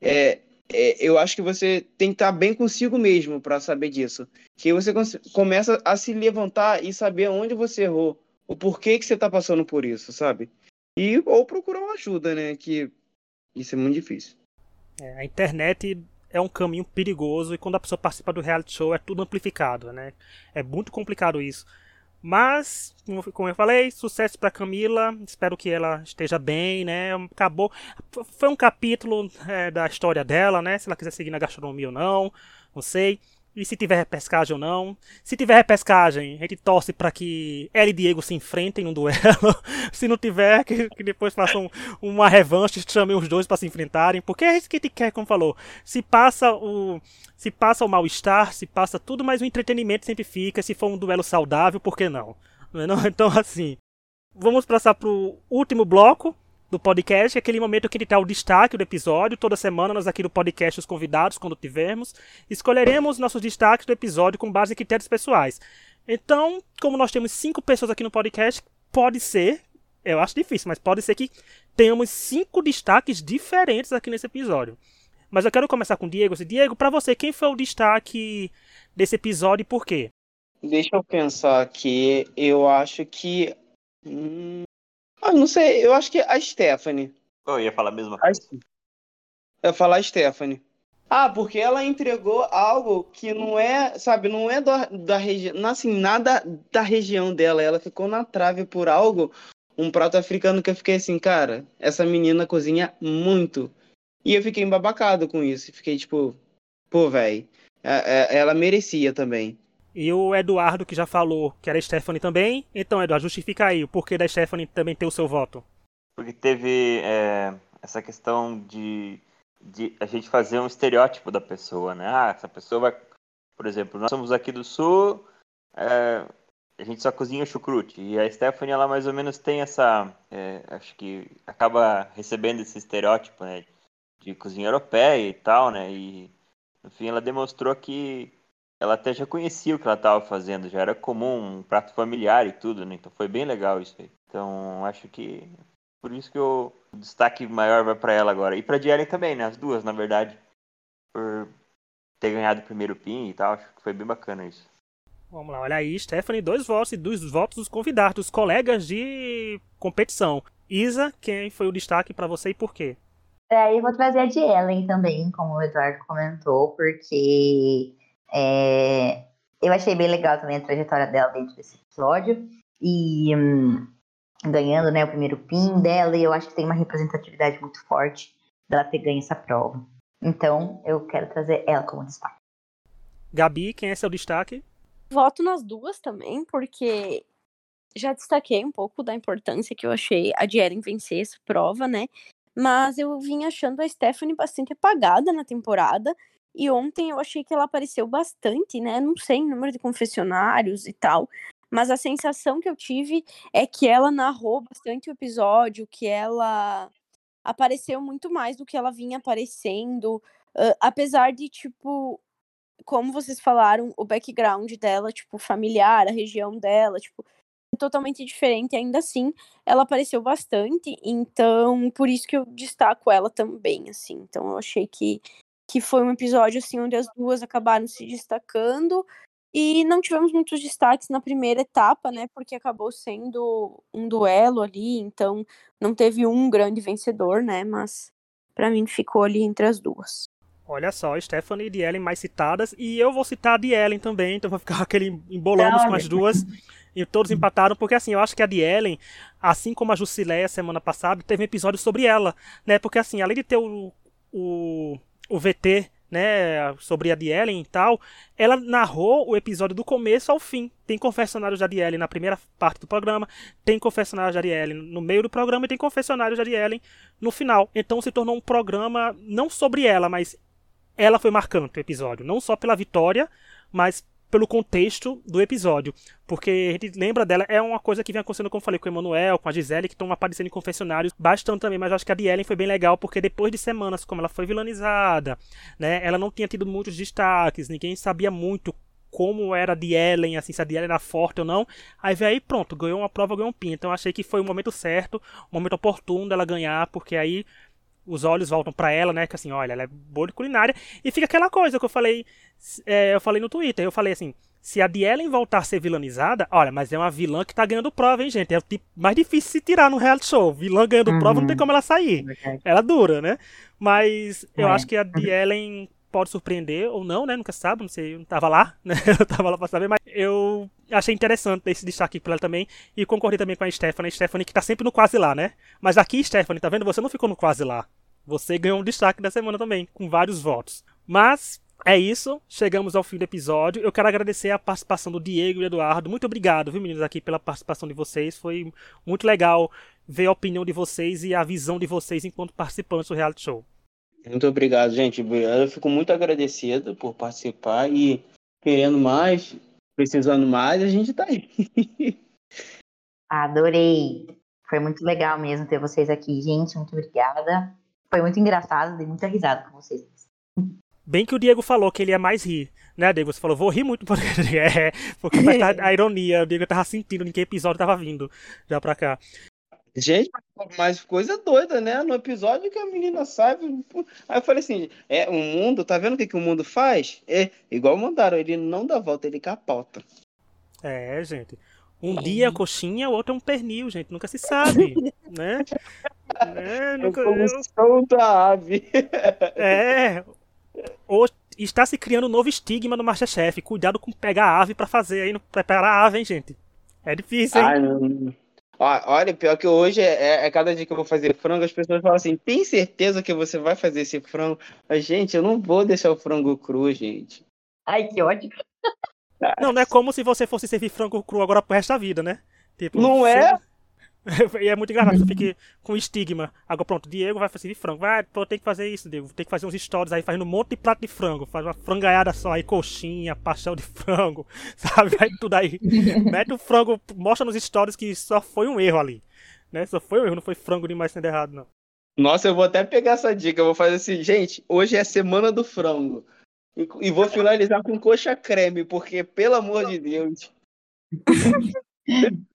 É, é eu acho que você tem que estar bem consigo mesmo para saber disso. Que você começa a se levantar e saber onde você errou, o porquê que você tá passando por isso, sabe? E ou procurar uma ajuda, né? Que isso é muito difícil. É, a internet é um caminho perigoso e quando a pessoa participa do reality show é tudo amplificado, né? É muito complicado isso. Mas, como eu falei, sucesso para Camila. Espero que ela esteja bem, né? Acabou. Foi um capítulo é, da história dela, né? Se ela quiser seguir na gastronomia ou não, não sei. E se tiver repescagem ou não. Se tiver repescagem, a gente torce para que ela e Diego se enfrentem num duelo. se não tiver, que, que depois façam uma revanche, chamem os dois para se enfrentarem. Porque é isso que a gente quer, como falou. Se passa o. Se passa o mal-estar, se passa tudo, mas o entretenimento sempre fica. Se for um duelo saudável, por que não? não? Então, assim. Vamos passar pro último bloco do podcast, é aquele momento que ele dá o destaque do episódio. Toda semana nós aqui no podcast, os convidados, quando tivermos, escolheremos nossos destaques do episódio com base em critérios pessoais. Então, como nós temos cinco pessoas aqui no podcast, pode ser, eu acho difícil, mas pode ser que tenhamos cinco destaques diferentes aqui nesse episódio. Mas eu quero começar com o Diego. Diego, para você, quem foi o destaque desse episódio e por quê? Deixa eu pensar aqui. Eu acho que. Hum, ah, não sei, eu acho que a Stephanie. Eu ia falar a mesma coisa. Eu ia falar a Stephanie. Ah, porque ela entregou algo que não é, sabe, não é da, da região, assim, nada da região dela. Ela ficou na trave por algo, um prato africano que eu fiquei assim, cara, essa menina cozinha muito. E eu fiquei embabacado com isso. Fiquei tipo, pô, velho, é, é, ela merecia também. E o Eduardo, que já falou que era Stephanie também. Então, Eduardo, justifica aí o porquê da Stephanie também ter o seu voto. Porque teve é, essa questão de, de a gente fazer um estereótipo da pessoa, né? Ah, essa pessoa vai. Por exemplo, nós somos aqui do Sul, é, a gente só cozinha chucrute. E a Stephanie, ela mais ou menos tem essa. É, acho que acaba recebendo esse estereótipo, né? De cozinha europeia e tal, né? E, no fim, ela demonstrou que ela até já conhecia o que ela estava fazendo, já era comum, um prato familiar e tudo, né? Então foi bem legal isso aí. Então acho que por isso que o destaque maior vai para ela agora. E para Dieren também, né? As duas, na verdade. Por ter ganhado o primeiro pin e tal, acho que foi bem bacana isso. Vamos lá, olha aí, Stephanie, dois votos e dois votos dos convidados, dos colegas de competição. Isa, quem foi o destaque para você e por quê? É, eu vou trazer a de Ellen também, como o Eduardo comentou, porque é, eu achei bem legal também a trajetória dela dentro desse episódio. E hum, ganhando né, o primeiro PIN dela, e eu acho que tem uma representatividade muito forte dela ter ganho essa prova. Então, eu quero trazer ela como destaque. Gabi, quem é seu destaque? Voto nas duas também, porque já destaquei um pouco da importância que eu achei a de Eren vencer essa prova, né? Mas eu vim achando a Stephanie bastante apagada na temporada. E ontem eu achei que ela apareceu bastante, né? Não sei, número de confessionários e tal. Mas a sensação que eu tive é que ela narrou bastante o episódio, que ela apareceu muito mais do que ela vinha aparecendo. Uh, apesar de, tipo, como vocês falaram, o background dela, tipo, familiar, a região dela, tipo, totalmente diferente, ainda assim, ela apareceu bastante, então por isso que eu destaco ela também, assim. Então eu achei que, que foi um episódio assim onde as duas acabaram se destacando e não tivemos muitos destaques na primeira etapa, né? Porque acabou sendo um duelo ali, então não teve um grande vencedor, né? Mas para mim ficou ali entre as duas. Olha só, Stephanie e Ellen mais citadas, e eu vou citar a de Ellen também, então vou ficar aquele embolamos com as duas. E todos empataram, porque assim, eu acho que a de Ellen, assim como a Jusileia semana passada, teve um episódio sobre ela, né? Porque assim, além de ter o, o, o VT né, sobre a de Ellen e tal, ela narrou o episódio do começo ao fim. Tem confessionários da Ellen na primeira parte do programa, tem confessionários da Ellen no meio do programa e tem confessionários da Ellen no final. Então se tornou um programa não sobre ela, mas ela foi marcante o episódio, não só pela vitória, mas pelo contexto do episódio. Porque a gente lembra dela, é uma coisa que vem acontecendo, como eu falei, com o Emanuel, com a Gisele, que estão aparecendo em confessionários bastante também, mas eu acho que a de Ellen foi bem legal, porque depois de semanas, como ela foi vilanizada, né, ela não tinha tido muitos destaques, ninguém sabia muito como era de Ellen, assim, se a de Ellen era forte ou não. Aí veio aí, pronto, ganhou uma prova, ganhou um pin. Então achei que foi o momento certo, o momento oportuno dela ganhar, porque aí os olhos voltam para ela, né? Que assim, olha, ela é boa de culinária. E fica aquela coisa que eu falei, é, eu falei no Twitter. Eu falei assim, se a de Ellen voltar a ser vilanizada, olha, mas é uma vilã que tá ganhando prova, hein, gente? É o tipo mais difícil se tirar no reality show. Vilã ganhando uhum. prova não tem como ela sair. Ela dura, né? Mas eu é. acho que a de Ellen pode surpreender ou não, né? Nunca sabe, não sei, eu não tava lá, né? Eu tava lá pra saber, mas eu achei interessante esse destaque pra ela também e concordei também com a Stephanie, a Stephanie que tá sempre no quase lá, né? Mas aqui, Stephanie, tá vendo? Você não ficou no quase lá. Você ganhou um destaque da semana também, com vários votos. Mas é isso, chegamos ao fim do episódio. Eu quero agradecer a participação do Diego e do Eduardo. Muito obrigado, viu, meninos, aqui pela participação de vocês. Foi muito legal ver a opinião de vocês e a visão de vocês enquanto participantes do reality show. Muito obrigado, gente. Eu fico muito agradecido por participar e querendo mais, precisando mais, a gente tá aí. Adorei. Foi muito legal mesmo ter vocês aqui, gente. Muito obrigada. Foi muito engraçado, dei muita risada com vocês. Bem que o Diego falou que ele ia mais rir, né, Diego? Você falou, vou rir muito porque, é, porque vai estar a ironia. O Diego tava sentindo em que episódio tava vindo já pra cá. Gente, mas coisa doida, né? No episódio que a menina sai. Aí eu falei assim: é, o mundo, tá vendo o que, que o mundo faz? É igual mandaram, ele não dá volta, ele capota. É, gente. Um dia é coxinha, o outro é um pernil, gente. Nunca se sabe, né? É, nunca, eu... da ave. É. Ou está se criando um novo estigma no Masterchef. Cuidado com pegar a ave para fazer aí, preparar a ave, hein, gente. É difícil, hein? Ai, não... Olha, pior que hoje é, é, é, cada dia que eu vou fazer frango, as pessoas falam assim: tem certeza que você vai fazer esse frango? Mas, gente, eu não vou deixar o frango cru, gente. Ai, que ódio. Não, não é como se você fosse servir frango cru agora pro resto da vida, né? Tipo, não é? e é muito engraçado, você fica com estigma. Agora pronto, Diego vai fazer frango. Vai, pô, tem que fazer isso, Diego. Tem que fazer uns stories aí fazendo um monte de prato de frango. Faz uma frangaiada só aí, coxinha, pastel de frango, sabe? Vai tudo aí. Mete o frango, mostra nos stories que só foi um erro ali. Né? Só foi um erro, não foi frango demais sendo errado, não. Nossa, eu vou até pegar essa dica. Eu vou fazer assim, gente, hoje é semana do frango. E, e vou finalizar com coxa creme, porque, pelo amor de Deus.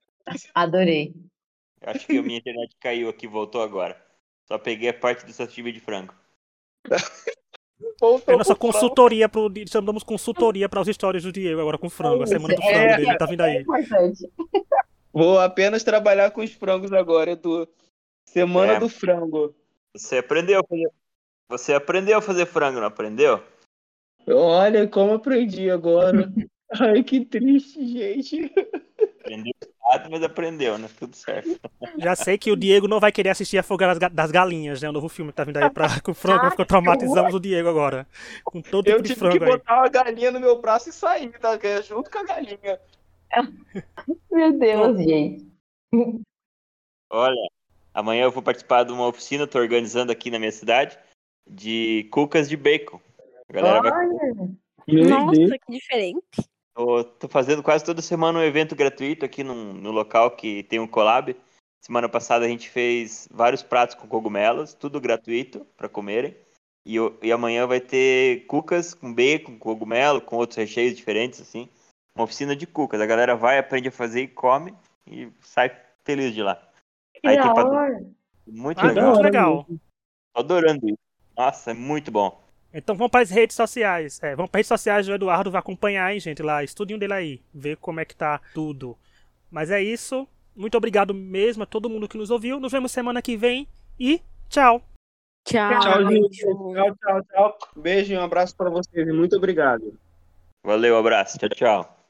Adorei. Acho que a minha internet caiu aqui, voltou agora. Só peguei a parte do sashimi de frango. É nossa consultoria pro. Chamamos consultoria para as histórias do Diego agora com frango. A semana do frango É, dele tá vindo aí. É importante. Vou apenas trabalhar com os frangos agora, Edu. Semana É. do frango. Você aprendeu a fazer. Você aprendeu a fazer frango, não aprendeu? Olha como aprendi agora. Ai, que triste, gente. Aprendeu errado, mas aprendeu, né? Tudo certo. Já sei que o Diego não vai querer assistir a Foga das Ga- das Galinhas, né? O novo filme que tá vindo aí pra, com o frango. Ficou traumatizamos o Diego agora. Com todo Eu tipo de tive que frango aí. botar uma galinha no meu braço e sair, tá? Que é Junto com a galinha. Meu Deus, gente. Olha, amanhã eu vou participar de uma oficina, tô organizando aqui na minha cidade, de cucas de bacon. A galera vai Olha, Meu Nossa, que diferente. Tô, tô fazendo quase toda semana um evento gratuito aqui num, no local que tem um collab. Semana passada a gente fez vários pratos com cogumelos, tudo gratuito para comerem. E, e amanhã vai ter cucas com bacon, com cogumelo, com outros recheios diferentes, assim. Uma oficina de cucas. A galera vai, aprende a fazer e come e sai feliz de lá. que Aí da tem. Muito Ah, legal. muito legal. Tô adorando isso. Nossa, é muito bom. Então vamos para as redes sociais. É, vamos para as redes sociais do Eduardo, vai acompanhar, hein, gente, lá, estudinho dele aí, ver como é que tá tudo. Mas é isso. Muito obrigado mesmo a todo mundo que nos ouviu. Nos vemos semana que vem e tchau. Tchau. Tchau, gente. Tchau, tchau, tchau. Beijo e um abraço pra vocês. e Muito obrigado. Valeu, abraço. Tchau, tchau.